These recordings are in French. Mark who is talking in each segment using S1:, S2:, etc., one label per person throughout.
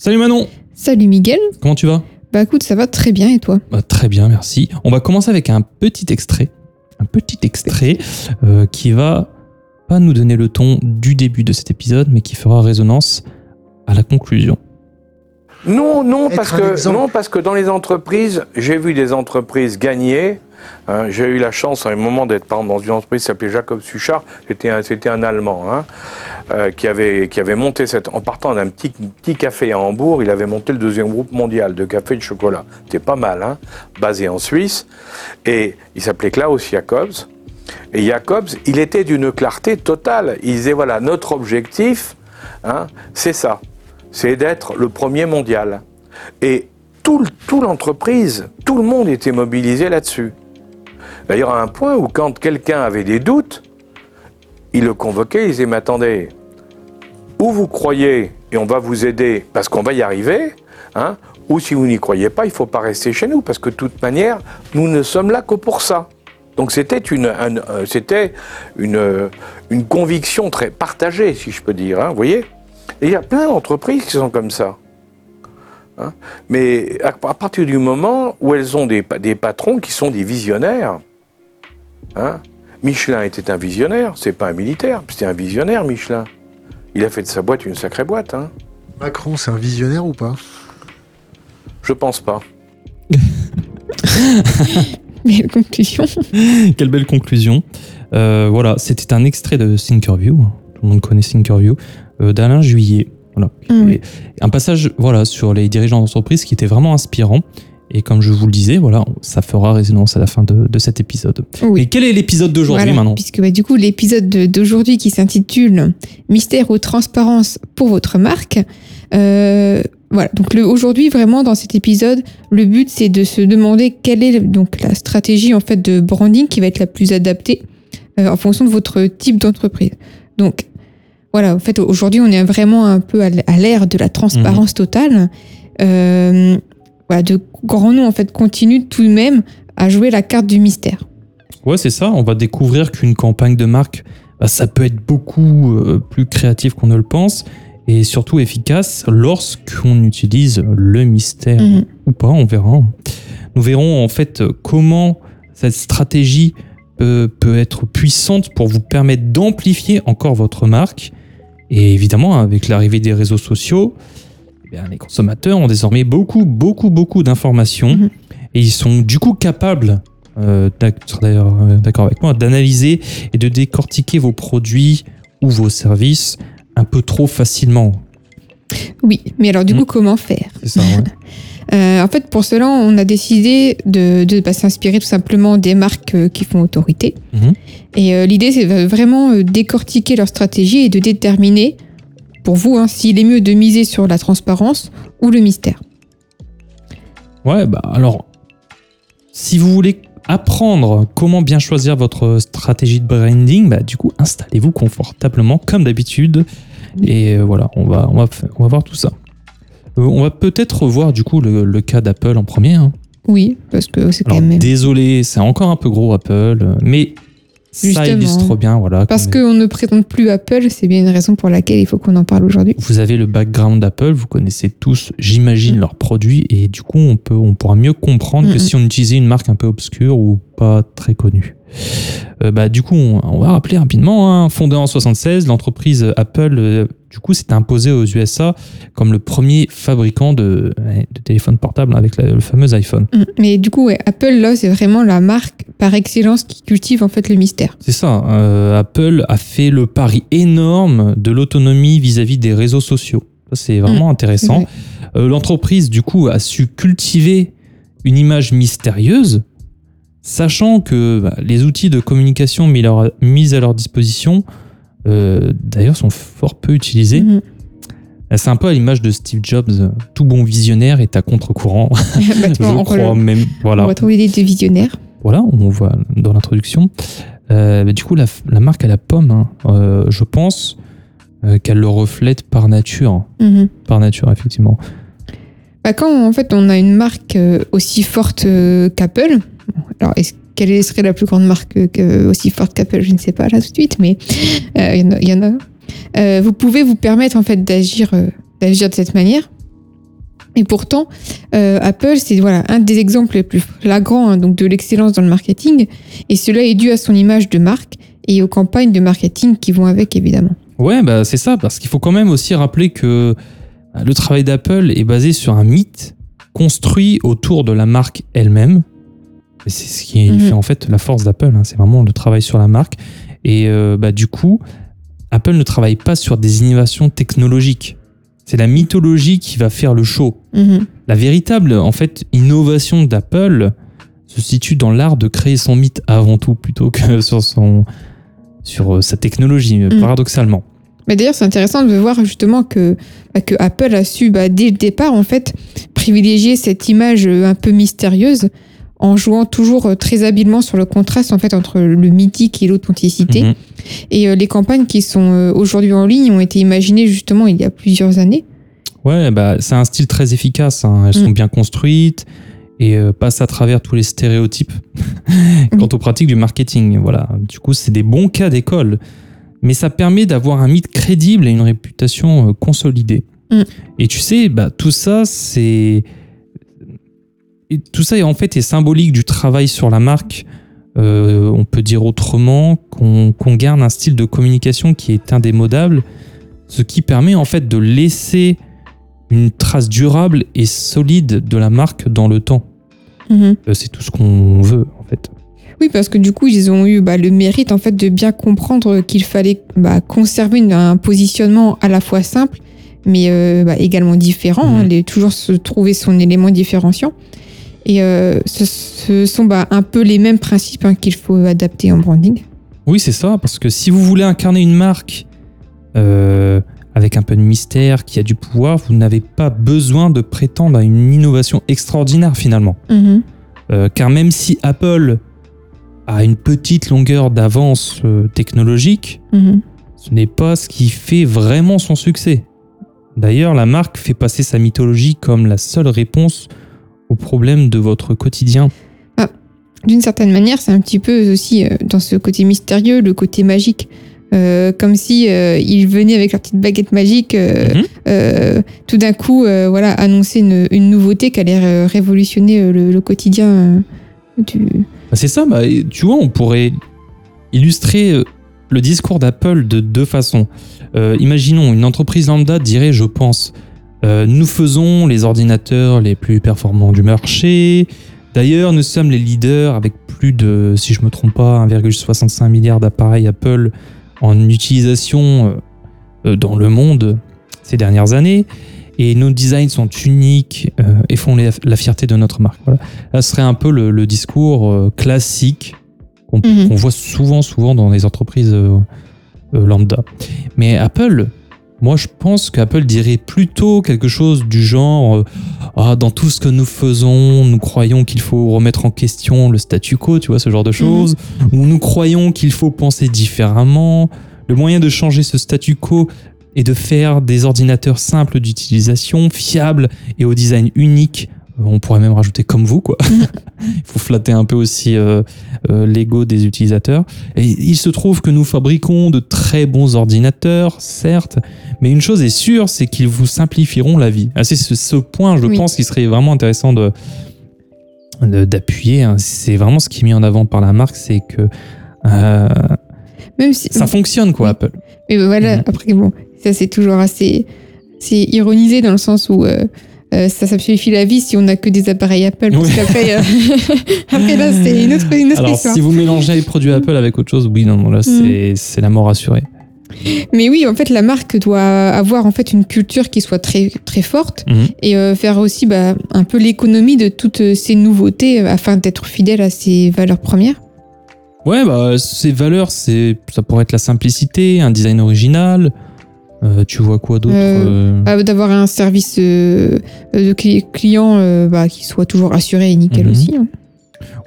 S1: Salut Manon
S2: Salut Miguel
S1: Comment tu vas?
S2: Bah écoute, ça va très bien et toi?
S1: Bah, Très bien, merci. On va commencer avec un petit extrait. Un petit extrait euh, qui va pas nous donner le ton du début de cet épisode, mais qui fera résonance à la conclusion.
S3: Non, non, parce que non, parce que dans les entreprises, j'ai vu des entreprises gagner. Hein. j'ai eu la chance à un moment d'être dans une entreprise qui s'appelait Jacob Suchard. C'était un, un Allemand hein, euh, qui avait qui avait monté en partant d'un petit petit café à Hambourg, il avait monté le deuxième groupe mondial de café et de chocolat. C'était pas mal, hein, basé en Suisse. Et il s'appelait Klaus Jacobs. Et Jacobs, il était d'une clarté totale. Il disait voilà, notre objectif, hein, c'est ça, c'est d'être le premier mondial. Et tout, tout l'entreprise, tout le monde était mobilisé là-dessus. D'ailleurs, à un point où quand quelqu'un avait des doutes, il le convoquait, il disait mais attendez, ou vous croyez et on va vous aider? Parce qu'on va y arriver, hein, ou si vous n'y croyez pas, il ne faut pas rester chez nous parce que de toute manière, nous ne sommes là que pour ça. Donc c'était une, un- euh, c'était une, euh, une conviction très partagée, si je peux dire. hein, vous voyez Et il y a plein d'entreprises qui sont comme ça. Hein. Mais à, à partir du moment où elles ont des, des patrons qui sont des visionnaires, hein, Michelin était un visionnaire, c'est pas un militaire, c'était un visionnaire, Michelin. Il a fait de sa boîte une sacrée boîte. Hein.
S4: Macron, c'est un visionnaire ou pas?
S3: Je pense pas.
S2: Mais conclusion
S1: Quelle belle conclusion. Euh, voilà, c'était un extrait de Thinkerview. Tout le monde connaît Thinkerview. euh, D'Alain Juillet. Voilà. Et un passage voilà, sur les dirigeants d'entreprise qui était vraiment inspirant. Et comme je vous le disais, voilà, ça fera résonance à la fin de, de cet épisode.
S2: Oui.
S1: Et quel est l'épisode d'aujourd'hui
S2: Voilà,
S1: maintenant
S2: Puisque bah, du coup, l'épisode de- d'aujourd'hui qui s'intitule Mystère ou transparence pour votre marque. euh, voilà, donc aujourd'hui, vraiment, dans cet épisode, le but, c'est de se demander quelle est donc la stratégie en fait de branding qui va être la plus adaptée euh, en fonction de votre type d'entreprise. Donc, voilà, en fait, aujourd'hui, on est vraiment un peu à l'ère de la transparence totale. Euh, voilà, de grands noms, en fait, continuent tout de même à jouer la carte du mystère.
S1: Ouais, c'est ça. On va découvrir qu'une campagne de marque, bah, ça peut être beaucoup euh, plus créatif qu'on ne le pense et surtout efficace lorsqu'on utilise le mystère
S2: Mhm.
S1: ou pas, on verra. Nous verrons en fait comment cette stratégie peut, peut être puissante pour vous permettre d'amplifier encore votre marque. Et évidemment, avec l'arrivée des réseaux sociaux, eh bien, les consommateurs ont désormais beaucoup, beaucoup, beaucoup d'informations
S2: Mhm.
S1: et ils sont du coup capables euh, euh, d'accord avec moi, d'analyser et de décortiquer vos produits ou vos services un peu trop facilement.
S2: Oui, mais alors du
S1: Mm.
S2: coup, comment faire?
S1: Ça, ouais.
S2: Euh, En fait, pour cela, on a décidé de, de bah, s'inspirer tout simplement des marques euh, qui font autorité.
S1: Mhm.
S2: Et l'idée, c'est vraiment décortiquer leur stratégie et de déterminer, pour vous, hein, s'il est mieux de miser sur la transparence ou le mystère.
S1: Ouais, bah alors, si vous voulez apprendre comment bien choisir votre stratégie de branding, bah du coup, installez-vous confortablement comme d'habitude. Et euh, voilà, on va, on, va, fa- on va voir tout ça. Euh, on va peut-être voir du coup le, le cas d'Apple en premier. hein.
S2: Oui, parce que c'est quand même...
S1: désolé, c'est encore un peu gros Apple, euh, ça illustre bien. Voilà,
S2: Parce
S1: qu'on est-
S2: ne présente plus Apple, c'est bien une raison pour laquelle il faut qu'on en parle aujourd'hui.
S1: Vous avez le background d'Apple, vous connaissez tous, j'imagine,
S2: Mm.
S1: leurs produits, et du coup, on, peut, on pourra mieux comprendre que si on utilisait une marque un peu obscure ou pas très connue. Euh, bah, du coup, on, on va rappeler rapidement, hein, fondée en 76, l'entreprise Apple euh, du coup, s'est imposé aux USA comme le premier fabricant de, de téléphones portables avec la- le fameux iPhone.
S2: Mm. Mais du coup, ouais, Apple, là, c'est vraiment la marque par excellence qui cultive en fait le mystère.
S1: C'est ça. euh, Apple a fait le pari énorme de l'autonomie vis-à-vis des réseaux sociaux. C'est vraiment intéressant.
S2: Ouais.
S1: Euh, L'entreprise, du coup, a su cultiver une image mystérieuse, sachant que bah, les outils de communication mis, leur- mis à leur disposition, euh, d'ailleurs, sont fort peu utilisés.
S2: Mhm.
S1: C'est un peu à l'image de Steve Jobs, tout bon visionnaire est à contre-courant.
S2: Bah,
S1: Je
S2: on,
S1: crois même.
S2: on
S1: Voilà.
S2: retrouve l'idée de visionnaire.
S1: Voilà, on voit dans l'introduction. Euh, bah, du coup, la, la marque à la pomme, hein, euh, je pense euh, qu'elle le reflète par nature.
S2: Mhm.
S1: Par nature, effectivement.
S2: Bah, quand en fait on a une marque euh, aussi forte euh, qu'Apple, alors quelle serait la plus grande marque euh, aussi forte qu'Apple? Je ne sais pas là tout de suite, mais il y en a. vous pouvez vous permettre en fait d'agir d'agir de cette manière. Et pourtant, Apple, c'est voilà un des exemples les plus flagrants hein, donc de l'excellence dans le marketing, et cela est dû à son image de marque et aux campagnes de marketing qui vont avec évidemment.
S1: Ouais, bah, c'est ça, parce qu'il faut quand même aussi rappeler que le travail d'Apple est basé sur un mythe construit autour de la marque elle-même. C'est ce qui
S2: Mhm.
S1: fait en fait la force d'Apple, hein, c'est vraiment le travail sur la marque. Et euh, bah, du coup, Apple ne travaille pas sur des innovations technologiques. C'est la mythologie qui va faire le show.
S2: Mhm.
S1: La véritable en fait innovation d'Apple se situe dans l'art de créer son mythe avant tout plutôt que sur son sur euh, sa technologie
S2: Mm.
S1: paradoxalement.
S2: Mais d'ailleurs, c'est intéressant de voir justement que, bah, que Apple a su, bah, dès le départ, en fait, privilégier cette image euh, un peu mystérieuse en jouant toujours euh, très habilement sur le contraste en fait entre le mythique et l'authenticité.
S1: Mhm.
S2: Et euh, les campagnes qui sont aujourd'hui en ligne ont été imaginées justement il y a plusieurs années.
S1: Ouais, bah c'est un style très efficace. hein. Elles sont
S2: Mm.
S1: bien construites et euh, passent à travers tous les stéréotypes quant aux pratiques du marketing. Voilà. Du coup, c'est des bons cas d'école, mais ça permet d'avoir un mythe crédible et une réputation euh, consolidée.
S2: Mm.
S1: Et tu sais, bah tout ça, c'est tout ça en fait est symbolique du travail sur la marque. Euh, on peut dire autrement qu'on garde un style de communication qui est indémodable, ce qui permet en fait de laisser une trace durable et solide de la marque dans le temps.
S2: Mhm.
S1: Euh, C'est tout ce qu'on veut.
S2: Oui, parce que du coup, ils ont eu bah, le mérite en fait de bien comprendre qu'il fallait bah, conserver une- un positionnement à la fois simple, mais euh, bah, également différent. hein, les- toujours se trouver son élément différenciant. Et euh, ce, ce sont bah, un peu les mêmes principes hein, qu'il faut adapter en branding.
S1: Oui, c'est ça, parce que si vous voulez incarner une marque euh, avec un peu de mystère, qui a du pouvoir, vous n'avez pas besoin de prétendre à une innovation extraordinaire finalement. Euh, car même si Apple a une petite longueur d'avance euh, technologique,
S2: Mhm.
S1: ce n'est pas ce qui fait vraiment son succès. D'ailleurs, la marque fait passer sa mythologie comme la seule réponse aux problèmes de votre quotidien.
S2: D'une certaine manière, c'est un petit peu aussi euh, dans ce côté mystérieux, le côté magique. Euh, comme si euh, ils venaient avec leur petite baguette magique,
S1: Mhm.
S2: tout d'un coup, voilà, annoncer une, une nouveauté qui allait révolutionner le, le quotidien du.
S1: Bah, c'est ça, bah, tu vois, on pourrait illustrer euh, le discours d'Apple de deux façons. Euh, imaginons, une entreprise lambda dirait, je pense, euh, nous faisons les ordinateurs les plus performants du marché. D'ailleurs, nous sommes les leaders avec plus de, si je me trompe pas, 1,65 milliard d'appareils Apple en utilisation dans le monde ces dernières années. Et nos designs sont uniques euh, et font les- la fierté de notre marque. Voilà. Là, ce serait un peu le, le discours euh, classique qu'on
S2: Mhm.
S1: qu'on voit souvent, souvent dans les entreprises euh, euh, lambda. Mais Apple, moi, je pense qu'Apple dirait plutôt quelque chose du genre Ah, dans tout ce que nous faisons, nous croyons qu'il faut remettre en question le statu quo, tu vois, ce genre de choses, ou nous croyons qu'il faut penser différemment. Le moyen de changer ce statu quo est de faire des ordinateurs simples d'utilisation, fiables et au design unique. On pourrait même rajouter comme vous, quoi. Il faut flatter un peu aussi euh, euh, l'ego des utilisateurs. Et il se trouve que nous fabriquons de très bons ordinateurs, certes, mais une chose est sûre, c'est qu'ils vous simplifieront la vie. Ah, c'est ce, ce point, je
S2: Oui.
S1: pense, qui serait vraiment intéressant de d'appuyer. hein. C'est vraiment ce qui est mis en avant par la marque, c'est que euh,
S2: Même si.
S1: ça fonctionne, quoi. Apple.
S2: Mais voilà,
S1: Mhm.
S2: après, bon, Ça, c'est toujours assez, c'est ironisé dans le sens où euh, euh, ça simplifie la vie si on n'a que des appareils Apple. Parce
S1: Oui.
S2: qu'après, euh, après là, c'est une autre, une autre
S1: Alors,
S2: histoire.
S1: si vous mélangez les produits Apple avec autre chose, oui, non, non, là, c'est c'est la mort assurée.
S2: Mais oui, en fait, la marque doit avoir en fait une culture qui soit très très forte
S1: Mhm.
S2: et euh, faire aussi bah, un peu l'économie de toutes ces nouveautés afin d'être fidèle à ses valeurs premières.
S1: Ouais, bah, ces valeurs, c'est, ça pourrait être la simplicité, un design original. Euh, tu vois quoi d'autre
S2: Euh,
S1: euh,
S2: Euh, D'avoir un service de cli- client bah, qui soit toujours assuré et nickel
S1: Mhm.
S2: aussi. hein.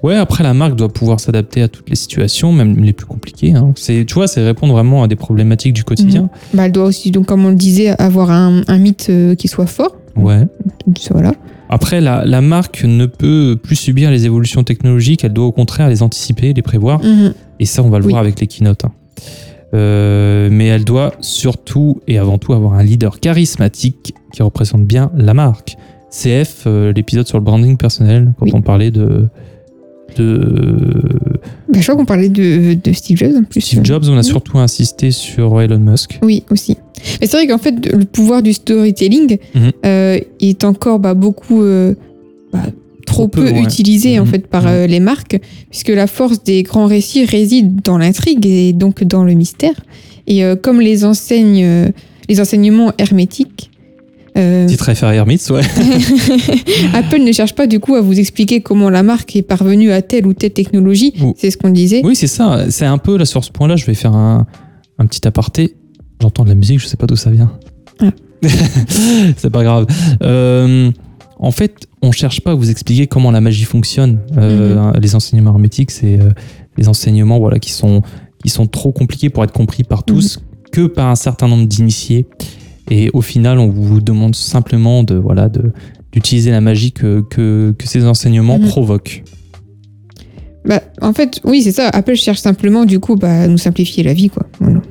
S1: Ouais, après, la marque doit pouvoir s'adapter à toutes les situations, même les plus compliquées. hein. C'est, tu vois, c'est répondre vraiment à des problématiques du quotidien.
S2: Bah, elle doit aussi, donc, comme on le disait, avoir un, un mythe qui soit fort.
S1: Ouais.
S2: Voilà.
S1: Après, la, la marque ne peut plus subir les évolutions technologiques, elle doit au contraire les anticiper, les prévoir.
S2: Mhm.
S1: Et ça, on va le
S2: Oui.
S1: voir avec les keynotes. hein. Euh, mais elle doit surtout et avant tout avoir un leader charismatique qui représente bien la marque. CF, euh, l'épisode sur le branding personnel, quand
S2: Oui.
S1: on parlait de, de
S2: Bah, je crois qu'on parlait de, de Steve Jobs en plus.
S1: Steve Jobs, on a surtout insisté sur Elon Musk.
S2: Oui, aussi. Mais c'est vrai qu'en fait, le pouvoir du storytelling euh, est encore bah, beaucoup trop,
S1: Trop peu,
S2: peu,
S1: ouais.
S2: utilisé en
S1: Mhm.
S2: fait par
S1: Mhm.
S2: euh, les marques, puisque la force des grands récits réside dans l'intrigue et donc dans le mystère. Et euh, comme les enseignes, euh, les enseignements hermétiques. euh,
S1: Titre FR Hermits, ouais.
S2: Apple ne cherche pas du coup à vous expliquer comment la marque est parvenue à telle ou telle technologie.
S1: Ou-
S2: C'est ce qu'on disait.
S1: Oui, c'est ça. C'est un peu là sur ce point-là. Je vais faire un, un petit aparté. J'entends de la musique, je sais pas d'où ça vient.
S2: Ah.
S1: c'est pas grave. Euh, en fait, on cherche pas à vous expliquer comment la magie fonctionne. Euh, Les enseignements hermétiques, c'est euh, les enseignements voilà qui sont qui sont trop compliqués pour être compris par tous que par un certain nombre d'initiés. Et au final, on vous demande simplement de voilà de d'utiliser la magie que, que, que ces enseignements
S2: Mhm.
S1: provoquent.
S2: Bah, en fait, oui, c'est ça. Apple cherche simplement, du coup, bah, à nous simplifier la vie, quoi. Voilà.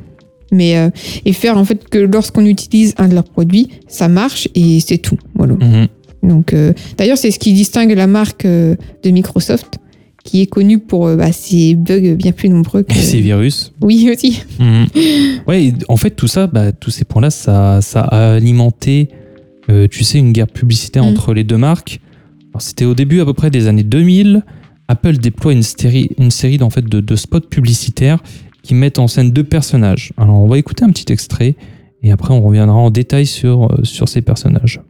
S2: Mais, euh, et faire, en fait, que lorsqu'on utilise un de leurs produits, ça marche et c'est tout. Voilà.
S1: Mhm.
S2: Donc, euh, d'ailleurs, c'est ce qui distingue la marque euh, de Microsoft, qui est connue pour euh, bah, ses bugs bien plus nombreux que.
S1: Et ces virus.
S2: Oui, aussi.
S1: Mhm. Ouais, en fait, tout ça, bah, tous ces points-là, ça, ça a alimenté, tu sais, une guerre publicitaire
S2: Mhm.
S1: entre les deux marques. Alors, C'était au début à peu près des années 2000. Apple déploie une série, une série en fait, de, de spots publicitaires qui mettent en scène deux personnages. Alors, on va écouter un petit extrait et après, on reviendra en détail sur, sur ces personnages.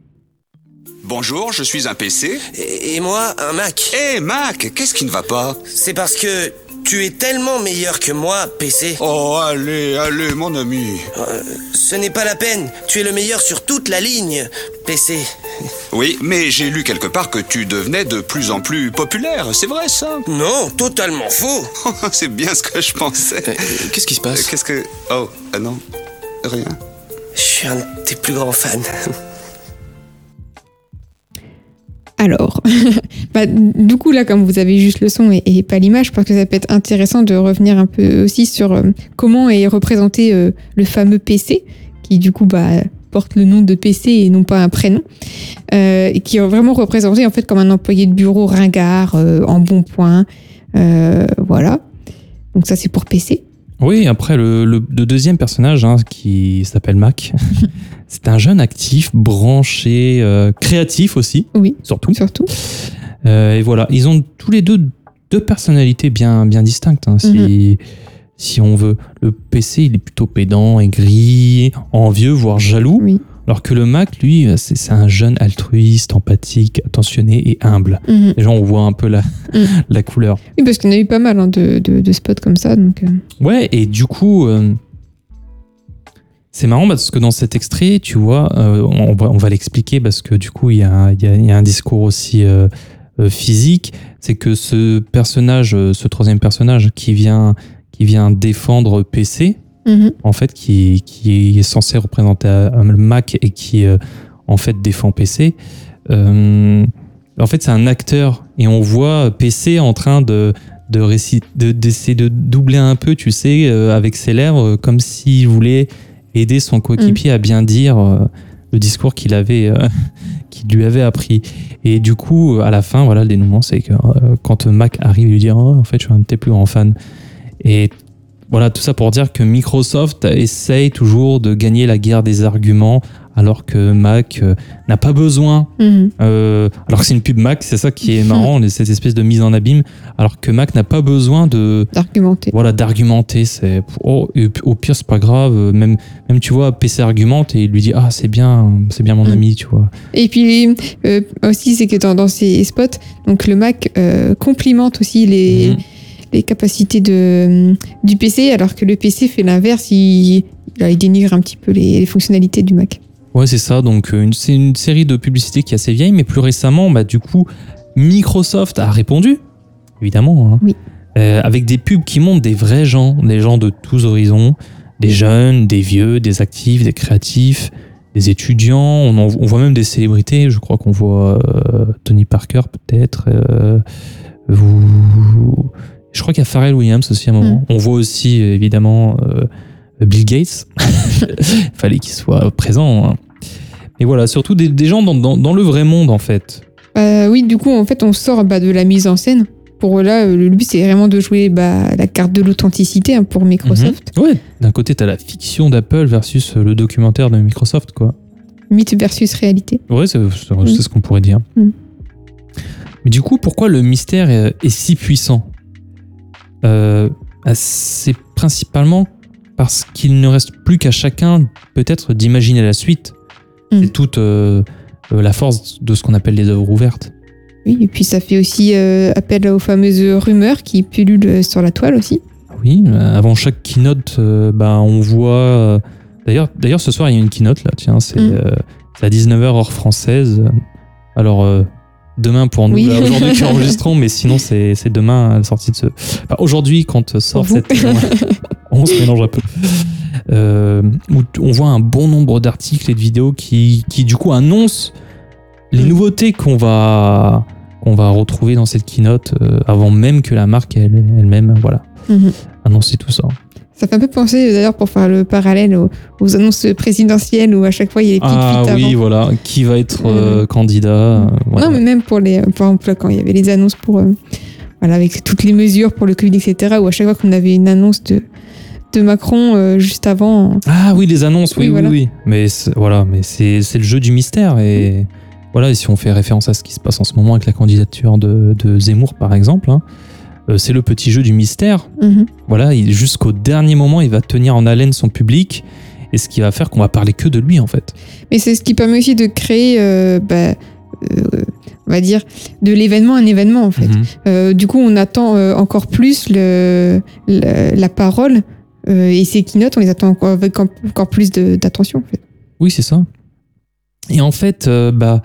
S5: Bonjour, je suis un PC.
S6: Et, et moi, un Mac.
S5: Hé Mac, qu'est-ce qui ne va pas?
S6: C'est parce que tu es tellement meilleur que moi, PC.
S5: Oh, allez, allez, mon ami.
S6: Euh, ce n'est pas la peine. Tu es le meilleur sur toute la ligne, PC.
S5: Oui, mais j'ai lu quelque part que tu devenais de plus en plus populaire, c'est vrai ça?
S6: Non, totalement faux.
S5: C'est bien ce que je pensais.
S6: Qu'est-ce qui se
S5: Euh, Qu'est-ce que... Oh, non, rien.
S6: Je suis un de tes plus grands fans.
S2: Alors, bah, du coup, là, comme vous avez juste le son et, pas l'image, je pense que ça peut être intéressant de revenir un peu aussi sur euh, comment est représenté euh, le fameux PC, qui du coup bah, porte le nom de PC et non pas un prénom, euh, et qui est vraiment représenté en fait comme un employé de bureau ringard, en bon point. Voilà. Donc ça, c'est pour PC.
S1: Oui, après, le, le- le deuxième personnage, hein, qui s'appelle Mac, c'est un jeune actif, branché, euh, créatif aussi,
S2: Oui,
S1: surtout.
S2: surtout.
S1: Euh, et voilà, ils ont tous les deux deux personnalités bien, bien distinctes, hein, si, si on veut. Le PC, il est plutôt pédant, aigri, envieux, voire jaloux.
S2: Oui.
S1: Alors que le Mac, lui, c'est c'est un jeune altruiste, empathique, attentionné et humble.
S2: Mhm.
S1: Déjà, on voit un peu la,
S2: Mm.
S1: la couleur.
S2: Oui, parce qu'il y en a eu pas mal hein, de, de- de spots comme ça. Donc, euh,
S1: Ouais, et du coup, euh, c'est marrant parce que dans cet extrait, tu vois, euh, on va, on va l'expliquer parce que du coup, il y a, y a- il y a un discours aussi euh, euh, physique. C'est que ce personnage, euh, ce troisième personnage qui vient, qui vient défendre PC,
S2: mhm.
S1: en fait, qui, qui est censé représenter le Mac et qui, euh, en fait, défend PC. euh, en fait, c'est un acteur et on voit PC en train de de réci- de- d'essayer de, doubler un peu, tu sais, euh, avec ses lèvres, comme s'il voulait aider son coéquipier à bien dire le discours qu'il avait, qu'il lui avait appris. Et du coup, à la fin, voilà, le dénouement, c'est que quand Mac arrive, il lui dit, oh, en fait, je suis un de tes plus grands fans. Et voilà, tout ça pour dire que Microsoft essaye toujours de gagner la guerre des arguments, alors que Mac euh, n'a pas besoin.
S2: Mhm.
S1: euh, alors que c'est une pub Mac, c'est ça qui est marrant, cette espèce de mise en abîme. Alors que Mac n'a pas besoin de
S2: D'argumenter.
S1: voilà d'argumenter. C'est oh, au pire c'est pas grave. euh, Même même tu vois PC argumente et il lui dit ah c'est bien c'est bien mon
S2: Mm.
S1: ami tu vois.
S2: Et puis euh, aussi, c'est que dans, dans ces spots, donc le Mac complimente aussi les,
S1: Mhm.
S2: Les capacités de, du PC, alors que le PC fait l'inverse, il, il dénigre un petit peu les, les fonctionnalités du Mac.
S1: Ouais, c'est ça. Donc, euh, c'est une série de publicités qui est assez vieille, mais plus récemment, bah, du coup, Microsoft a répondu, évidemment, hein,
S2: Oui.
S1: euh, avec des pubs qui montrent des vrais gens, des gens de tous horizons, des jeunes, des vieux, des actifs, des créatifs, des étudiants. On, en- on voit même des célébrités. Je crois qu'on voit euh, Tony Parker, peut-être. euh, vous... Je crois qu'il y a Pharrell Williams aussi à un moment. On voit aussi, évidemment, euh, Bill Gates. Fallait qu'il soit présent. hein. Et voilà, surtout des, des gens dans, dans- dans le vrai monde, en fait.
S2: Euh, oui, du coup, en fait, on sort bah, de la mise en scène. Pour là, euh, le but, c'est vraiment de jouer bah, la carte de l'authenticité hein, pour Microsoft.
S1: Mhm. Ouais, d'un côté, t'as la fiction d'Apple versus le documentaire de Microsoft, quoi.
S2: Mythe versus réalité.
S1: Ouais, c'est c'est ce qu'on pourrait dire.
S2: Mm.
S1: Mais du coup, pourquoi le mystère est, est si puissant? Euh, C'est principalement parce qu'il ne reste plus qu'à chacun, peut-être, d'imaginer la suite.
S2: Mm.
S1: C'est toute euh, euh, la force de ce qu'on appelle les œuvres ouvertes.
S2: Oui, et puis ça fait aussi euh, appel aux fameuses rumeurs qui pullulent sur la toile aussi.
S1: Oui, avant chaque keynote, bah, on voit. D'ailleurs, d'ailleurs, ce soir, il y a une keynote là. Tiens, c'est
S2: Mm.
S1: à 19h heure française. Alors, demain pour nous,
S2: Oui.
S1: là, aujourd'hui qui enregistrons, mais sinon, c'est c'est demain à la sortie de ce. Enfin, aujourd'hui, quand sort
S2: Pour vous.
S1: cette. on se mélange un peu. Euh, où on voit un bon nombre d'articles et de vidéos qui, qui, du coup, annoncent les
S2: Mm.
S1: nouveautés qu'on va, qu'on va retrouver dans cette keynote euh, avant même que la marque elle- elle-même, voilà,
S2: Mhm.
S1: annoncer tout ça.
S2: Ça fait un peu penser, d'ailleurs, pour faire le parallèle aux, aux annonces présidentielles où à chaque fois il y a les petites
S1: Ah oui,
S2: avant.
S1: voilà. Qui va être euh,
S2: Mhm.
S1: candidat euh.
S2: Non, mais même pour les. Par exemple, quand il y avait les annonces pour. euh, voilà, avec toutes les mesures pour le Covid, etc., où à chaque fois qu'on avait une annonce de, de Macron euh, juste avant.
S1: Ah oui, les annonces, oui,
S2: Oui,
S1: oui,
S2: voilà.
S1: oui. Mais voilà, mais c'est le jeu du mystère et voilà. Et si on fait référence à ce qui se passe en ce moment avec la candidature de, de Zemmour, par exemple, hein, euh, c'est le petit jeu du mystère.
S2: Mhm.
S1: Voilà, il- jusqu'au dernier moment, il va tenir en haleine son public et ce qui va faire qu'on va parler que de lui en fait.
S2: Mais c'est ce qui permet aussi de créer, euh, bah, euh, on va dire, de l'événement un événement, en fait.
S1: Mhm.
S2: Euh, du coup, on attend euh, encore plus le, le- la parole euh, et ces keynotes, on les attend encore, avec en- encore plus de- d'attention, en fait.
S1: Oui, c'est ça. Et en fait, euh, bah,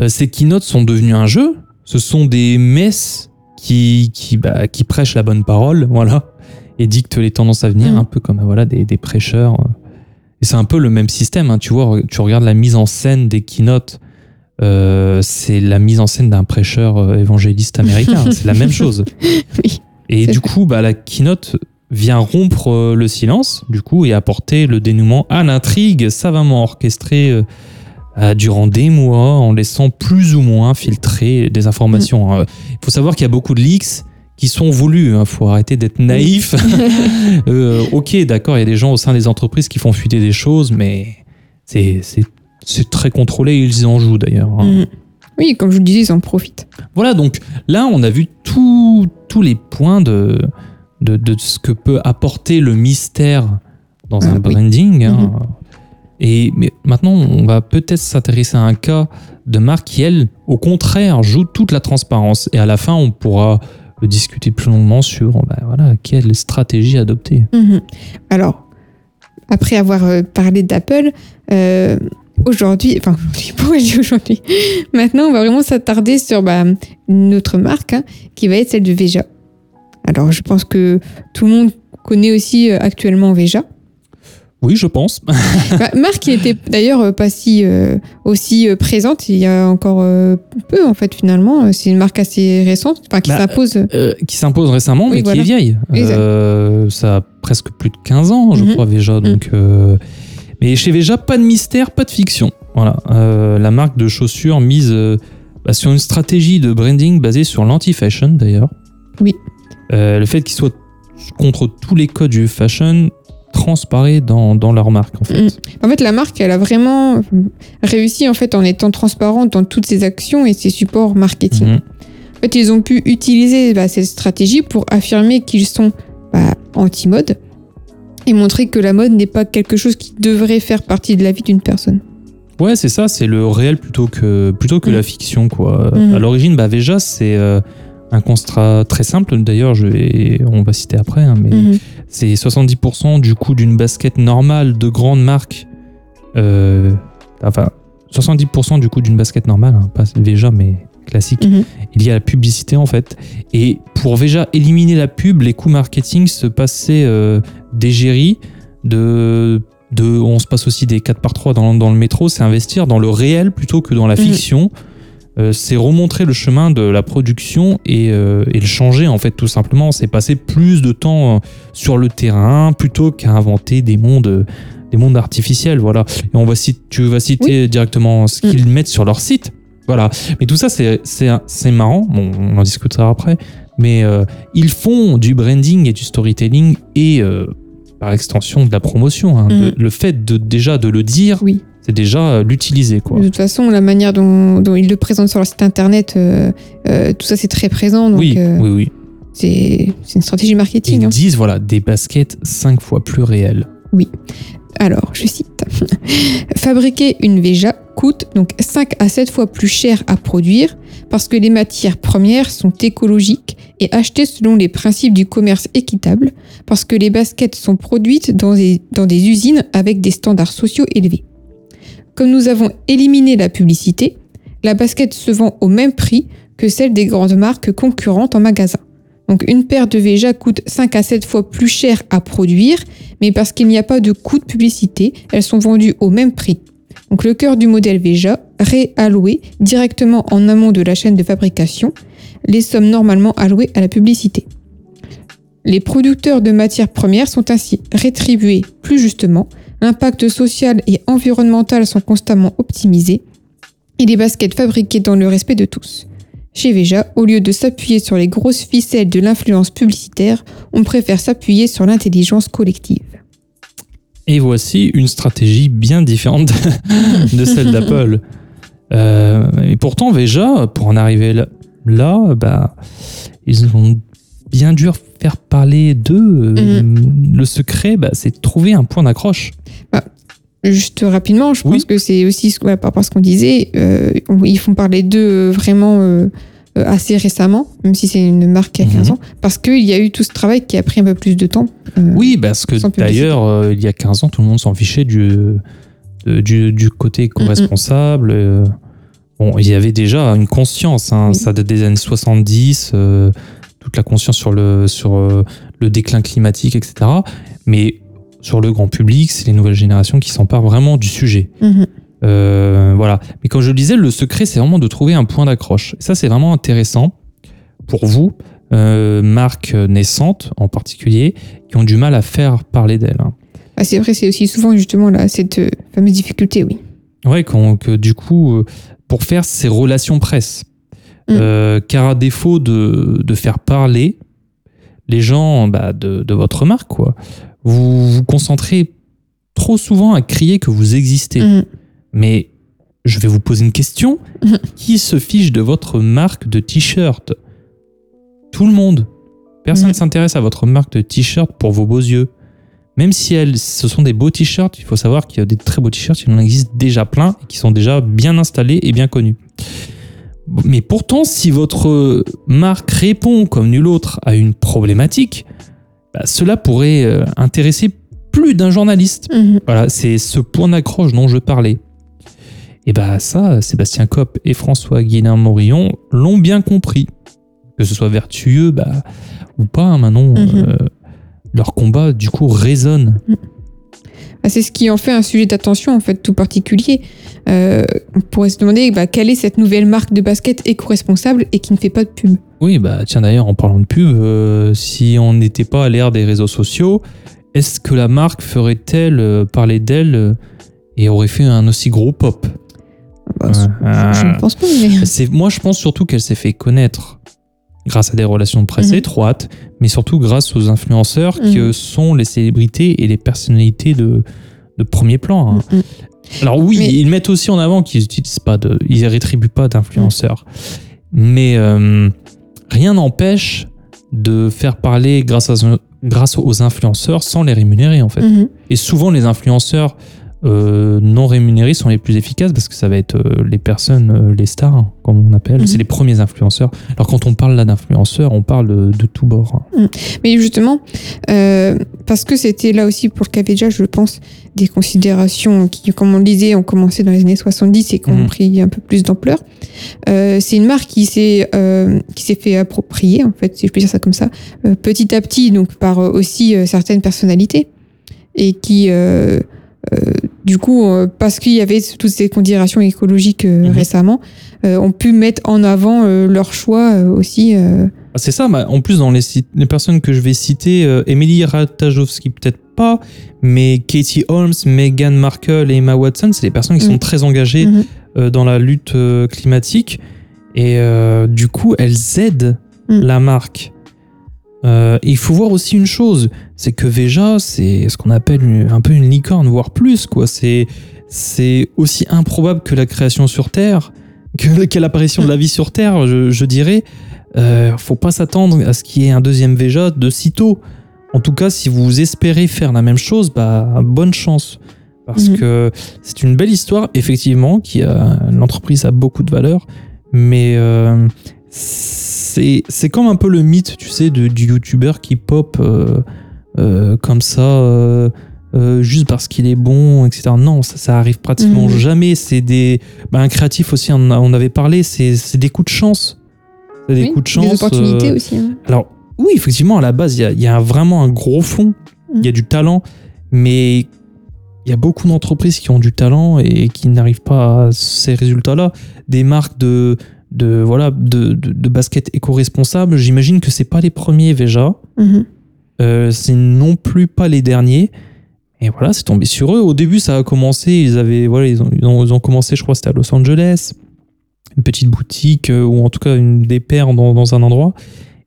S1: euh, ces keynotes sont devenus un jeu. Ce sont des messes qui, qui, bah, qui prêchent la bonne parole, voilà, et dictent les tendances à venir,
S2: Mhm.
S1: un peu comme voilà, des, des prêcheurs. Et c'est un peu le même système. hein. Tu vois, tu regardes la mise en scène des keynotes. euh, c'est la mise en scène d'un prêcheur euh, évangéliste américain. c'est la même chose.
S2: Oui,
S1: Et du
S2: vrai.
S1: coup, bah, la keynote vient rompre euh, le silence, du coup, et apporter le dénouement à l'intrigue savamment orchestrée euh, durant des mois, en laissant plus ou moins filtrer des informations. hein. Il faut savoir qu'il y a beaucoup de leaks qui sont voulus. Il faut arrêter d'être naïf. Euh, ok, d'accord, il y a des gens au sein des entreprises qui font fuiter des choses, mais c'est c'est- c'est très contrôlé et ils en jouent d'ailleurs. hein.
S2: Mhm. Oui, comme je vous le disais, ils en profitent.
S1: Voilà, donc là, on a vu tous les points de, de, de ce que peut apporter le mystère dans un
S2: Ah, oui.
S1: branding. hein. Et mais maintenant, on va peut-être s'intéresser à un cas de marque qui, elle, au contraire, joue toute la transparence. Et à la fin, on pourra discuter plus longuement sur bah, voilà, quelle stratégie adopter.
S2: Mhm. Alors, après avoir euh, parlé d'Apple, euh, aujourd'hui, enfin, pourquoi je aujourd'hui Maintenant, on va vraiment s'attarder sur bah, une autre marque hein, qui va être celle de Veja. Alors, je pense que tout le monde connaît aussi euh, actuellement Veja.
S1: Oui, je pense.
S2: Bah, qui était d'ailleurs euh, pas si euh, aussi euh, présente il y a encore euh, peu en fait finalement. C'est une marque assez récente, enfin qui
S1: Bah,
S2: s'impose.
S1: Euh, qui s'impose récemment,
S2: Oui,
S1: mais
S2: voilà.
S1: qui est vieille. Ça a presque plus de 15 ans, je
S2: Mhm.
S1: crois, Veja. Donc, euh, Mais chez Veja, pas de mystère, pas de fiction. Voilà. La marque de chaussures mise bah, sur une stratégie de branding basée sur l'anti-fashion, d'ailleurs.
S2: Oui.
S1: Le fait qu'il soit contre tous les codes du fashion, transparaît dans, dans leur marque en fait.
S2: Mm. En fait, la marque, elle a vraiment réussi en fait en étant transparente dans toutes ses actions et ses supports marketing.
S1: Mhm.
S2: En fait, ils ont pu utiliser bah, cette stratégie pour affirmer qu'ils sont bah, anti-mode et montrer que la mode n'est pas quelque chose qui devrait faire partie de la vie d'une personne.
S1: Ouais, c'est ça, c'est le réel plutôt que, plutôt que
S2: Mm.
S1: la fiction. Quoi.
S2: Mhm.
S1: À l'origine, bah, Veja, c'est euh, un constat très simple. D'ailleurs, on va citer après, hein, mais
S2: Mhm.
S1: C'est 70% du coût d'une basket normale de grande marque. euh, enfin, 70% du coût d'une basket normale, hein, pas Veja, mais classique,
S2: Mhm.
S1: il y a la publicité en fait. Et pour Veja éliminer la pub, les coûts marketing se passaient euh, d'égérie, de, de, on se passe aussi des 4 par 3 dans, dans le métro, c'est investir dans le réel plutôt que dans la
S2: Mhm.
S1: fiction. Euh, c'est remontrer le chemin de la production et, euh, et le changer en fait tout simplement. C'est passer plus de temps euh, sur le terrain plutôt qu'à inventer des mondes, des mondes artificiels. Voilà. Et on va citer, tu vas citer directement ce qu'ils mettent sur leur site. Voilà. Mais tout ça, c'est marrant. Bon, on en discutera après. Mais euh, ils font du branding et du storytelling et par extension de la promotion. hein.
S2: Mhm.
S1: Le, le fait de déjà de le dire,
S2: Oui.
S1: C'est déjà euh, l'utiliser quoi.
S2: De toute façon, la manière dont, dont ils le présentent sur leur site internet, euh, euh, tout ça c'est très présent. Donc
S1: oui,
S2: euh,
S1: oui, oui.
S2: c'est c'est une stratégie
S1: Et
S2: marketing.
S1: ils
S2: hein.
S1: disent voilà des baskets cinq fois plus réelles.
S2: Alors, je cite Fabriquer une Veja coûte donc 5 à 7 fois plus cher à produire parce que les matières premières sont écologiques et achetées selon les principes du commerce équitable, parce que les baskets sont produites dans des, dans des usines avec des standards sociaux élevés. Comme nous avons éliminé la publicité, la basket se vend au même prix que celle des grandes marques concurrentes en magasin. Donc une paire de Veja coûte 5 à 7 fois plus cher à produire, mais parce qu'il n'y a pas de coût de publicité, elles sont vendues au même prix. Donc le cœur du modèle Veja, réalloué directement en amont de la chaîne de fabrication, les sommes normalement allouées à la publicité. Les producteurs de matières premières sont ainsi rétribués plus justement, l'impact social et environnemental sont constamment optimisés, et les baskets fabriquées dans le respect de tous. Chez Veja, au lieu de s'appuyer sur les grosses ficelles de l'influence publicitaire, on préfère s'appuyer sur l'intelligence collective.
S1: Et voici une stratégie bien différente de celle d'Apple. Euh, et pourtant, Veja, pour en arriver là, là, bah, ils ont bien dû faire parler d'eux. Euh, Le secret, bah, c'est de trouver un point d'accroche.
S2: Juste rapidement, je
S1: Oui.
S2: pense que c'est aussi ce- voilà, par rapport à ce qu'on disait, euh, ils font parler d'eux euh, vraiment euh, assez récemment, même si c'est une marque qui a 15
S1: Mhm.
S2: ans, parce qu'il y a eu tout ce travail qui a pris un peu plus de temps. euh,
S1: Oui, parce que d'ailleurs, il y a 15 ans, tout le monde s'en fichait du, du, du côté co-responsable. euh. bon, il y avait déjà une conscience, hein,
S2: Oui.
S1: ça date des années 70, euh, toute la conscience sur le, sur euh, le déclin climatique, etc. Mais sur le grand public, c'est les nouvelles générations qui s'emparent vraiment du sujet.
S2: mhm.
S1: Euh, voilà. Mais comme je le disais, le secret, c'est vraiment de trouver un point d'accroche. Ça, c'est vraiment intéressant pour vous, euh, marques naissantes en particulier, qui ont du mal à faire parler d'elles. hein.
S2: Ah, c'est vrai, c'est aussi souvent justement là, cette fameuse difficulté, oui.
S1: Ouais, qu'on- que du coup, pour faire ces relations presse.
S2: Mm.
S1: Euh, car à défaut de, de faire parler les gens bah, de, de votre marque, quoi, vous vous concentrez trop souvent à crier que vous existez.
S2: Mhm.
S1: Mais je vais vous poser une question.
S2: Mhm.
S1: Qui se fiche de votre marque de t-shirt? Tout le monde. Personne ne s'intéresse à votre marque de t-shirt pour vos beaux yeux. Même si elles, ce sont des beaux t-shirts, il faut savoir qu'il y a des très beaux t-shirts, il en existe déjà plein et qui sont déjà bien installés et bien connus. Mais pourtant, si votre marque répond comme nul autre à une problématique, bah, cela pourrait euh, intéresser plus d'un journaliste.
S2: Mhm.
S1: Voilà, c'est ce point d'accroche dont je parlais. Et bah ça, Sébastien Kopp et François Guénin Morillon l'ont bien compris. Que ce soit vertueux bah, ou pas, hein, Manon,
S2: Mhm.
S1: euh, leur combat du coup résonne.
S2: Ah, c'est ce qui en fait un sujet d'attention en fait tout particulier. Euh, on pourrait se demander bah, quelle est cette nouvelle marque de basket éco-responsable et qui ne fait pas de pub?
S1: Oui, bah tiens d'ailleurs, en parlant de pub, euh, si on n'était pas à l'ère des réseaux sociaux, est-ce que la marque ferait-elle euh, parler d'elle et aurait fait un aussi gros pop?
S2: Bah,
S1: Ouais.
S2: je, je ne pense pas, mais
S1: moi je pense surtout qu'elle s'est fait connaître grâce à des relations de presse
S2: Mhm.
S1: étroites, mais surtout grâce aux influenceurs
S2: Mhm.
S1: que sont les célébrités et les personnalités de, de premier plan. hein.
S2: Mm.
S1: Alors oui,
S2: Mais-
S1: ils mettent aussi en avant qu'ils utilisent pas de, ils rétribuent pas d'influenceurs, mais euh, rien n'empêche de faire parler grâce, à, grâce aux influenceurs sans les rémunérer en fait.
S2: Mhm.
S1: Et souvent, les influenceurs euh, non rémunérés sont les plus efficaces parce que ça va être euh, les personnes, euh, les stars, hein, comme on appelle.
S2: Mhm.
S1: C'est les premiers influenceurs. Alors, quand on parle là d'influenceurs, on parle de, de tout bord. hein.
S2: Mais justement, euh, parce que c'était là aussi pour le je pense, des considérations qui, comme on le disait, ont commencé dans les années 70 et qui ont
S1: Mhm.
S2: pris un peu plus d'ampleur. Euh, c'est une marque qui s'est euh, qui s'est fait approprier, en fait, si je peux dire ça comme ça, euh, petit à petit, donc par aussi euh, certaines personnalités et qui euh, euh, du coup, euh, parce qu'il y avait toutes ces considérations écologiques
S1: Mhm.
S2: récemment, euh, ont pu mettre en avant leur choix aussi.
S1: Ah, C'est ça, en plus, dans les, personnes que je vais citer, Emily Ratajkowski, peut-être pas, mais Katie Holmes, Meghan Markle et Emma Watson, c'est des personnes qui sont
S2: Mhm.
S1: très engagées
S2: mhm.
S1: dans la lutte climatique. Et euh, du coup, elles aident
S2: Mm.
S1: la marque. Euh, il faut voir aussi une chose, c'est que Veja, c'est ce qu'on appelle une- un peu une licorne, voire plus. quoi. C'est c'est aussi improbable que la création sur Terre, que, que l'apparition de la vie sur Terre, je, je dirais. Euh, faut pas s'attendre à ce qu'il y ait un deuxième Veja de sitôt. En tout cas, si vous espérez faire la même chose, bah, bonne chance. Parce
S2: Mhm.
S1: que c'est une belle histoire, effectivement, qui a, l'entreprise a beaucoup de valeur, mais euh, c'est, c'est comme un peu le mythe, tu sais, de, du youtubeur qui pop euh, euh, comme ça, euh, juste parce qu'il est bon, etc. Non, ça, ça arrive pratiquement
S2: Mhm.
S1: jamais. C'est des. bah, un créatif aussi, on, avait parlé, c'est, des coups de chance. C'est des
S2: Oui,
S1: coups de chance.
S2: Des opportunités
S1: euh,
S2: aussi. hein.
S1: alors, oui, effectivement, à la base, il y a, il y a vraiment un gros fond, il y a du talent, mais il y a beaucoup d'entreprises qui ont du talent et qui n'arrivent pas à ces résultats-là. Des marques de, de, voilà, de, de, de basket éco-responsable, j'imagine que c'est pas les premiers déjà,
S2: Mhm.
S1: euh, c'est non plus pas les derniers. Et voilà, c'est tombé sur eux. Au début, ça a commencé, ils avaient, voilà, ils ont, ils ont, ils ont commencé, je crois, c'était à Los Angeles, une petite boutique, euh, ou en tout cas une des paires dans, dans un endroit.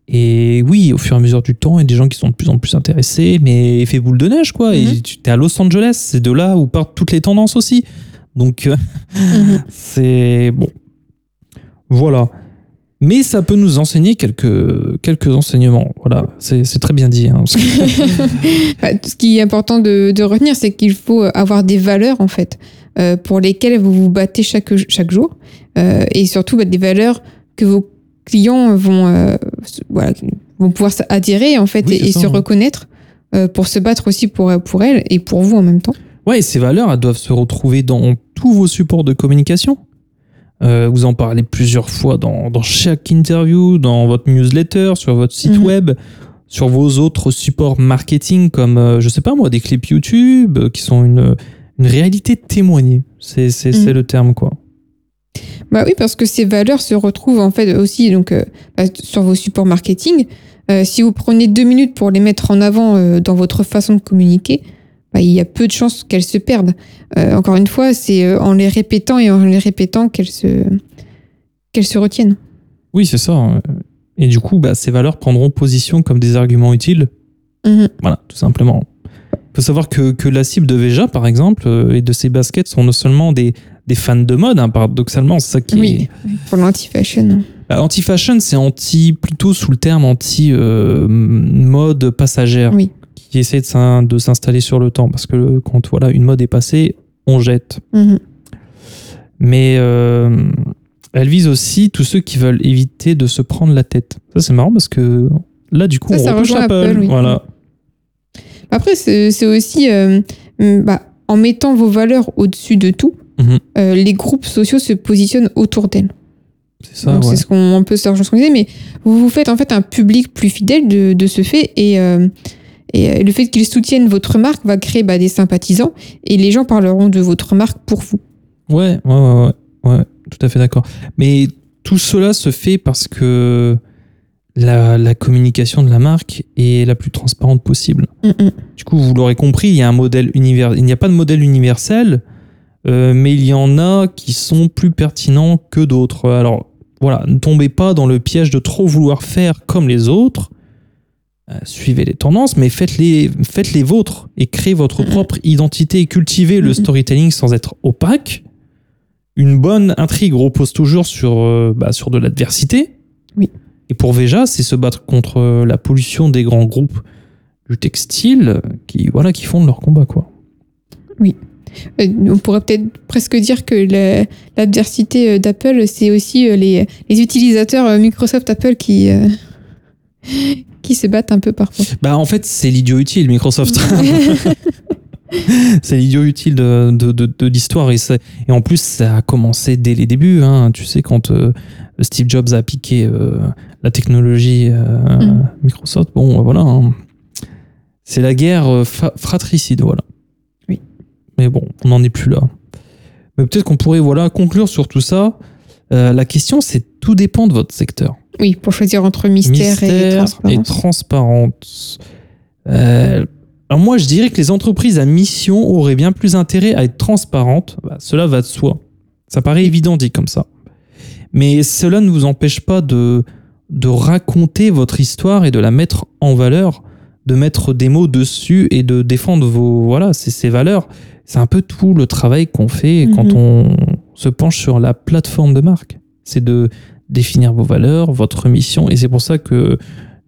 S1: Et oui, au fur et à mesure du temps, il y a des gens qui sont de plus en plus intéressés, mais effet boule de neige, quoi. Et
S2: Mhm.
S1: tu es à Los Angeles, c'est de là où partent toutes les tendances aussi. Donc, euh,
S2: Mhm.
S1: c'est bon. Voilà. Mais ça peut nous enseigner quelques, quelques enseignements. Voilà, c'est très bien dit. hein.
S2: Bah, ce qui est important de, de retenir, c'est qu'il faut avoir des valeurs, en fait, euh, pour lesquelles vous vous battez chaque, chaque jour. Euh, et surtout, bah, des valeurs que vos clients vont, euh, voilà, vont pouvoir adhérer, en fait,
S1: Oui,
S2: et,
S1: c'est
S2: et
S1: ça,
S2: se
S1: ouais.
S2: reconnaître pour se battre aussi pour, pour elles et pour vous en même temps.
S1: Ouais, et ces valeurs, elles doivent se retrouver dans tous vos supports de communication. Euh, vous en parlez plusieurs fois dans, dans chaque interview, dans votre newsletter, sur votre site
S2: Mhm.
S1: web, sur vos autres supports marketing comme, euh, je sais pas moi, des clips YouTube euh, qui sont une, une réalité témoignée. C'est
S2: Mhm.
S1: le terme, quoi.
S2: Bah oui, parce que ces valeurs se retrouvent en fait aussi donc euh, bah, sur vos supports marketing. Si vous prenez deux minutes pour les mettre en avant dans votre façon de communiquer, bah, il y a peu de chances qu'elles se perdent. Euh, encore une fois, c'est euh, en les répétant et en les répétant qu'elles se qu'elles se retiennent.
S1: Oui, c'est ça. euh. Et du coup, bah, ces valeurs prendront position comme des arguments utiles
S2: Mhm.
S1: Voilà, tout simplement. Il faut savoir que, que la cible de Veja, par exemple, et de ses baskets sont non seulement des, des fans de mode, hein, paradoxalement, c'est ça qui
S2: Oui,
S1: est...
S2: pour l'anti-fashion.
S1: Bah, Anti-fashion, c'est anti, plutôt sous le terme anti-mode passagère,
S2: Oui.
S1: Qui essaie de s'in- de s'installer sur le temps, parce que quand voilà, une mode est passée, on jette.
S2: Mhm.
S1: Mais euh, elle vise aussi tous ceux qui veulent éviter de se prendre la tête. Ça, c'est marrant, parce que là, du coup,
S2: Ça,
S1: on
S2: ça rejoint
S1: Apple.
S2: Apple, oui.
S1: Voilà.
S2: Après, c'est aussi euh, hum, bah, en mettant vos valeurs au-dessus de tout,
S1: Mhm.
S2: euh, les groupes sociaux se positionnent autour d'elles.
S1: C'est ça, ouais.
S2: C'est ce qu'on un peu ça rejoint ce qu'on disait, mais vous vous faites en fait un public plus fidèle de, de ce fait et, et euh, le fait qu'ils soutiennent votre marque va créer bah, des sympathisants et les gens parleront de votre marque pour vous.
S1: Ouais, ouais, ouais, ouais, ouais, tout à fait d'accord. Mais tout cela se fait parce que la, la communication de la marque est la plus transparente possible.
S2: Mhm.
S1: Du coup, vous l'aurez compris, il y a un modèle univers, il n'y a pas de modèle universel, euh, mais il y en a qui sont plus pertinents que d'autres. Alors, voilà, ne tombez pas dans le piège de trop vouloir faire comme les autres. Euh, suivez les tendances, mais faites-les faites les vôtres et créez votre
S2: Mhm.
S1: propre identité et cultivez le
S2: Mhm.
S1: storytelling sans être opaque. Une bonne intrigue repose toujours sur, euh, bah, sur de l'adversité.
S2: Oui.
S1: Et pour Veja, c'est se battre contre euh, la pollution des grands groupes du textile qui, voilà, qui font de leur combat. Quoi.
S2: Euh, on pourrait peut-être presque dire que la- l'adversité d'Apple, c'est aussi les, les utilisateurs Microsoft Apple qui, euh, qui se battent un peu parfois.
S1: Bah, en fait, c'est l'idiot utile, Microsoft. c'est l'idiot utile de, de, de, de l'histoire. Et, et en plus, ça a commencé dès les débuts. hein. Tu sais, quand euh, Steve Jobs a piqué euh, la technologie euh,
S2: Mm.
S1: Microsoft, bon, voilà. hein. C'est la guerre fratricide, voilà.
S2: Oui.
S1: Mais bon, on n'en est plus là. Mais peut-être qu'on pourrait voilà, conclure sur tout ça. La question, c'est tout dépend de votre secteur
S2: Oui, pour choisir entre mystère, et transparence.
S1: transparence. Euh, alors moi, je dirais que les entreprises à mission auraient bien plus intérêt à être transparentes. Bah, cela va de soi. Ça paraît évident dit comme ça. Mais cela ne vous empêche pas de, de raconter votre histoire et de la mettre en valeur, de mettre des mots dessus et de défendre vos voilà ces, ces valeurs. C'est un peu tout le travail qu'on fait quand
S2: Mhm.
S1: on se penche sur la plateforme de marque. C'est de définir vos valeurs, votre mission. Et c'est pour ça que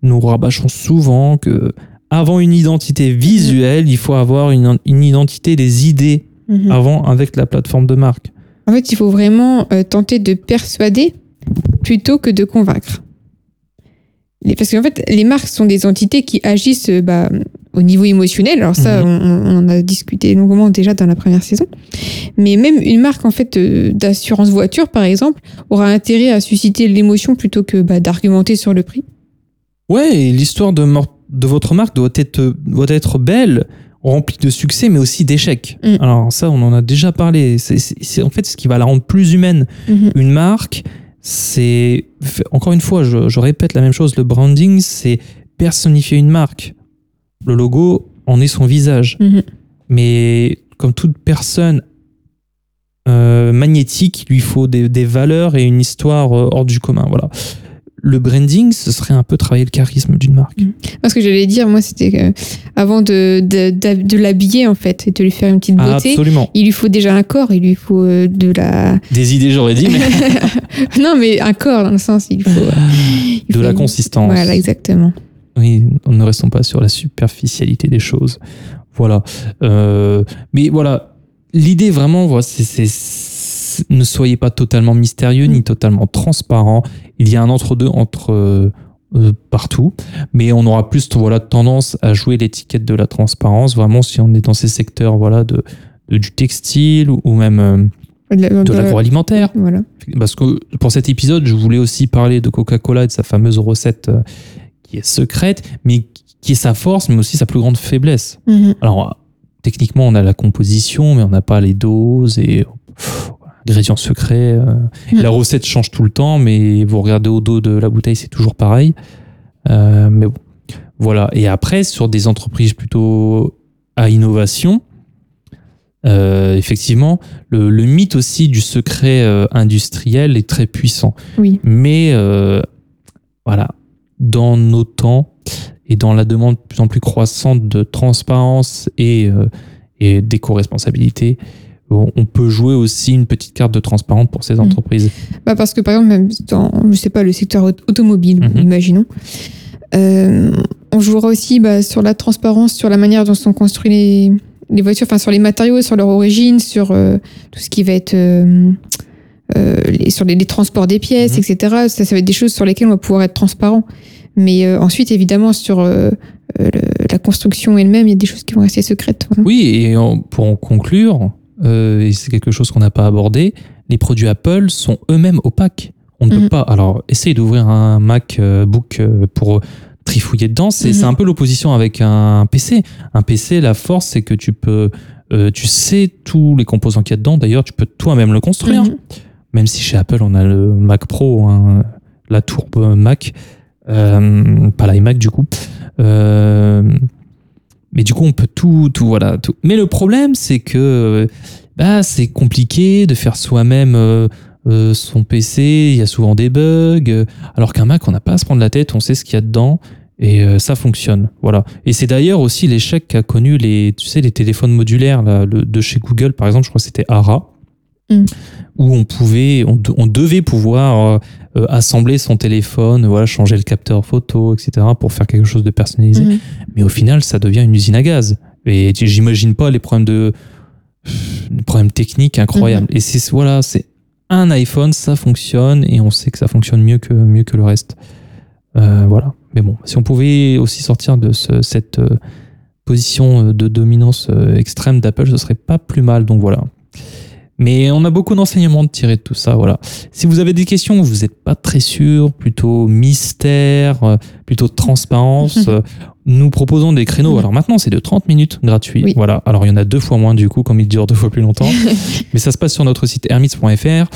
S1: nous rabâchons souvent que avant une identité visuelle, il faut avoir une, une identité des idées
S2: Mhm.
S1: avant avec la plateforme de marque.
S2: En fait, il faut vraiment euh, tenter de persuader plutôt que de convaincre. Parce qu'en fait, les marques sont des entités qui agissent bah, au niveau émotionnel. Alors ça,
S1: Mhm.
S2: on, a discuté longuement déjà dans la première saison. Mais même une marque en fait euh, d'assurance voiture, par exemple, aura intérêt à susciter l'émotion plutôt que bah, d'argumenter sur le prix.
S1: Ouais, et l'histoire de, votre marque doit être, doit être belle, remplie de succès, mais aussi d'échecs.
S2: Mm.
S1: Alors ça, on en a déjà parlé. C'est en fait ce qui va la rendre plus humaine.
S2: Mhm.
S1: Une marque, c'est... Encore une fois, je, je répète la même chose, le branding, c'est personnifier une marque. Le logo en est son visage.
S2: Mhm.
S1: Mais comme toute personne euh, magnétique, il lui faut des, des valeurs et une histoire euh, hors du commun. Voilà. Le branding, ce serait un peu travailler le charisme d'une marque.
S2: Parce que j'allais dire, moi, c'était que avant de, de, de- de l'habiller en fait et de lui faire une petite
S1: Ah,
S2: beauté.
S1: absolument.
S2: il lui faut déjà un corps, il lui faut euh, de la,
S1: Des idées, j'aurais dit, mais
S2: non, mais un corps dans le sens, il faut. il
S1: de
S2: faut
S1: la
S2: une-
S1: consistance.
S2: Voilà, exactement.
S1: Oui, ne restons pas sur la superficialité des choses. Voilà. Euh, mais voilà, l'idée vraiment, voilà, c'est, ne soyez pas totalement mystérieux ni totalement transparent. Il y a un entre-deux entre, euh, euh, partout, mais on aura plus voilà, tendance à jouer l'étiquette de la transparence, vraiment si on est dans ces secteurs voilà, de, de- du textile ou, même euh,
S2: De,
S1: de l'agroalimentaire.
S2: Voilà.
S1: Parce que pour cet épisode, je voulais aussi parler de Coca-Cola et de sa fameuse recette qui est secrète, mais qui est sa force, mais aussi sa plus grande faiblesse.
S2: Mhm.
S1: Alors, techniquement, on a la composition, mais on n'a pas les doses et ingrédients secrets. euh.
S2: Mm.
S1: La recette change tout le temps, mais vous regardez au dos de la bouteille, c'est toujours pareil. Euh, mais bon, voilà. Et après, sur des entreprises plutôt à innovation, euh, effectivement, le, le mythe aussi du secret euh, industriel est très puissant.
S2: Oui.
S1: Mais voilà, dans nos temps et dans la demande de plus en plus croissante de transparence et, euh, et d'éco-responsabilité, on peut jouer aussi une petite carte de transparence pour ces
S2: Mm.
S1: entreprises.
S2: Bah parce que par exemple, même dans, je sais pas, le secteur aut- automobile,
S1: Mhm.
S2: imaginons, euh, on jouera aussi bah, sur la transparence, sur la manière dont sont construites les, les voitures, enfin sur les matériaux, sur leur origine, sur euh, tout ce qui va être euh, les, sur les, les transports des pièces,
S1: Mhm.
S2: etc. Ça, ça va être des choses sur lesquelles on va pouvoir être transparent. Mais euh, ensuite, évidemment, sur euh, euh, le- la construction elle-même, il y a des choses qui vont rester secrètes. voilà.
S1: Oui, et en- pour en conclure, euh, et c'est quelque chose qu'on n'a pas abordé, les produits Apple sont eux-mêmes opaques. On ne
S2: Mhm.
S1: peut pas. Alors, essayez d'ouvrir un MacBook euh, pour trifouiller dedans. C'est
S2: Mhm.
S1: c'est un peu l'opposition avec un PC. Un PC, la force, c'est que tu peux. euh, tu sais tous les composants qu'il y a dedans. D'ailleurs, tu peux toi-même le construire.
S2: Mhm.
S1: Même si chez Apple, on a le Mac Pro, hein, la tourbe Mac, euh, pas l'iMac du coup. Euh, mais du coup, on peut tout, tout, voilà. Tout. Mais le problème, c'est que bah, c'est compliqué de faire soi-même euh, son PC, il y a souvent des bugs. alors qu'un Mac, on n'a pas à se prendre la tête, on sait ce qu'il y a dedans et ça fonctionne. Voilà. Et c'est d'ailleurs aussi l'échec qu'a connu les, tu sais, les téléphones modulaires de chez Google, par exemple, je crois que c'était Ara,
S2: Mm.
S1: où on pouvait, on, de- on devait pouvoir euh, euh, assembler son téléphone, voilà, changer le capteur photo, etc., pour faire quelque chose de personnalisé.
S2: Mhm.
S1: Mais au final, ça devient une usine à gaz. Et j'imagine pas les problèmes de les problèmes techniques incroyables. Et c'est voilà, c'est un iPhone, ça fonctionne et on sait que ça fonctionne mieux que mieux que le reste. Euh, voilà. Mais bon, si on pouvait aussi sortir de ce- cette euh, position de dominance extrême d'Apple, ce serait pas plus mal. Donc voilà. Mais on a beaucoup d'enseignements de tirer de tout ça. Voilà. Si vous avez des questions, vous n'êtes pas très sûr, plutôt mystère, euh, plutôt transparence, euh, nous proposons des créneaux. Alors maintenant, c'est de 30 minutes gratuits.
S2: Oui.
S1: Voilà. Alors il y en a deux fois moins du coup, comme il dure deux fois plus longtemps. Mais ça se passe sur notre site hermits.fr.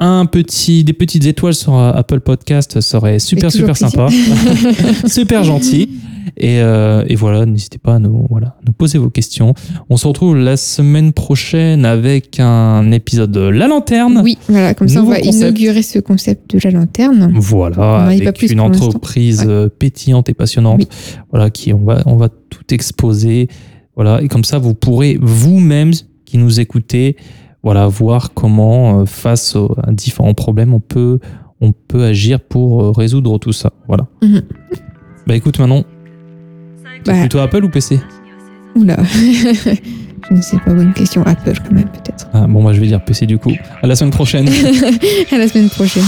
S1: Un petit, des petites étoiles sur euh, Apple Podcast serait super, super
S2: plaisir.
S1: sympa. super gentil. Et, euh, et voilà, n'hésitez pas à nous, voilà, nous poser vos questions. On se retrouve la semaine prochaine avec un épisode de La Lanterne.
S2: Oui, voilà, comme ça on va
S1: concept.
S2: inaugurer ce concept de la lanterne.
S1: Voilà,
S2: pas
S1: avec
S2: plus
S1: une entreprise
S2: Ouais.
S1: euh, pétillante et passionnante.
S2: Oui.
S1: Voilà, qui on va, on va tout exposer. Voilà, et comme ça, vous pourrez vous-même, qui nous écoutez, voilà, voir comment, euh, face aux- à différents problèmes, on peut, on peut agir pour euh, résoudre tout ça. Voilà.
S2: Mhm.
S1: Bah écoute, Manon, t'es
S2: Bah,
S1: plutôt Apple ou PC
S2: oula. Je ne sais pas, bonne question. Apple quand même, peut-être.
S1: ah, Bon, bah je vais dire PC du coup. À la semaine prochaine.
S2: à la semaine prochaine.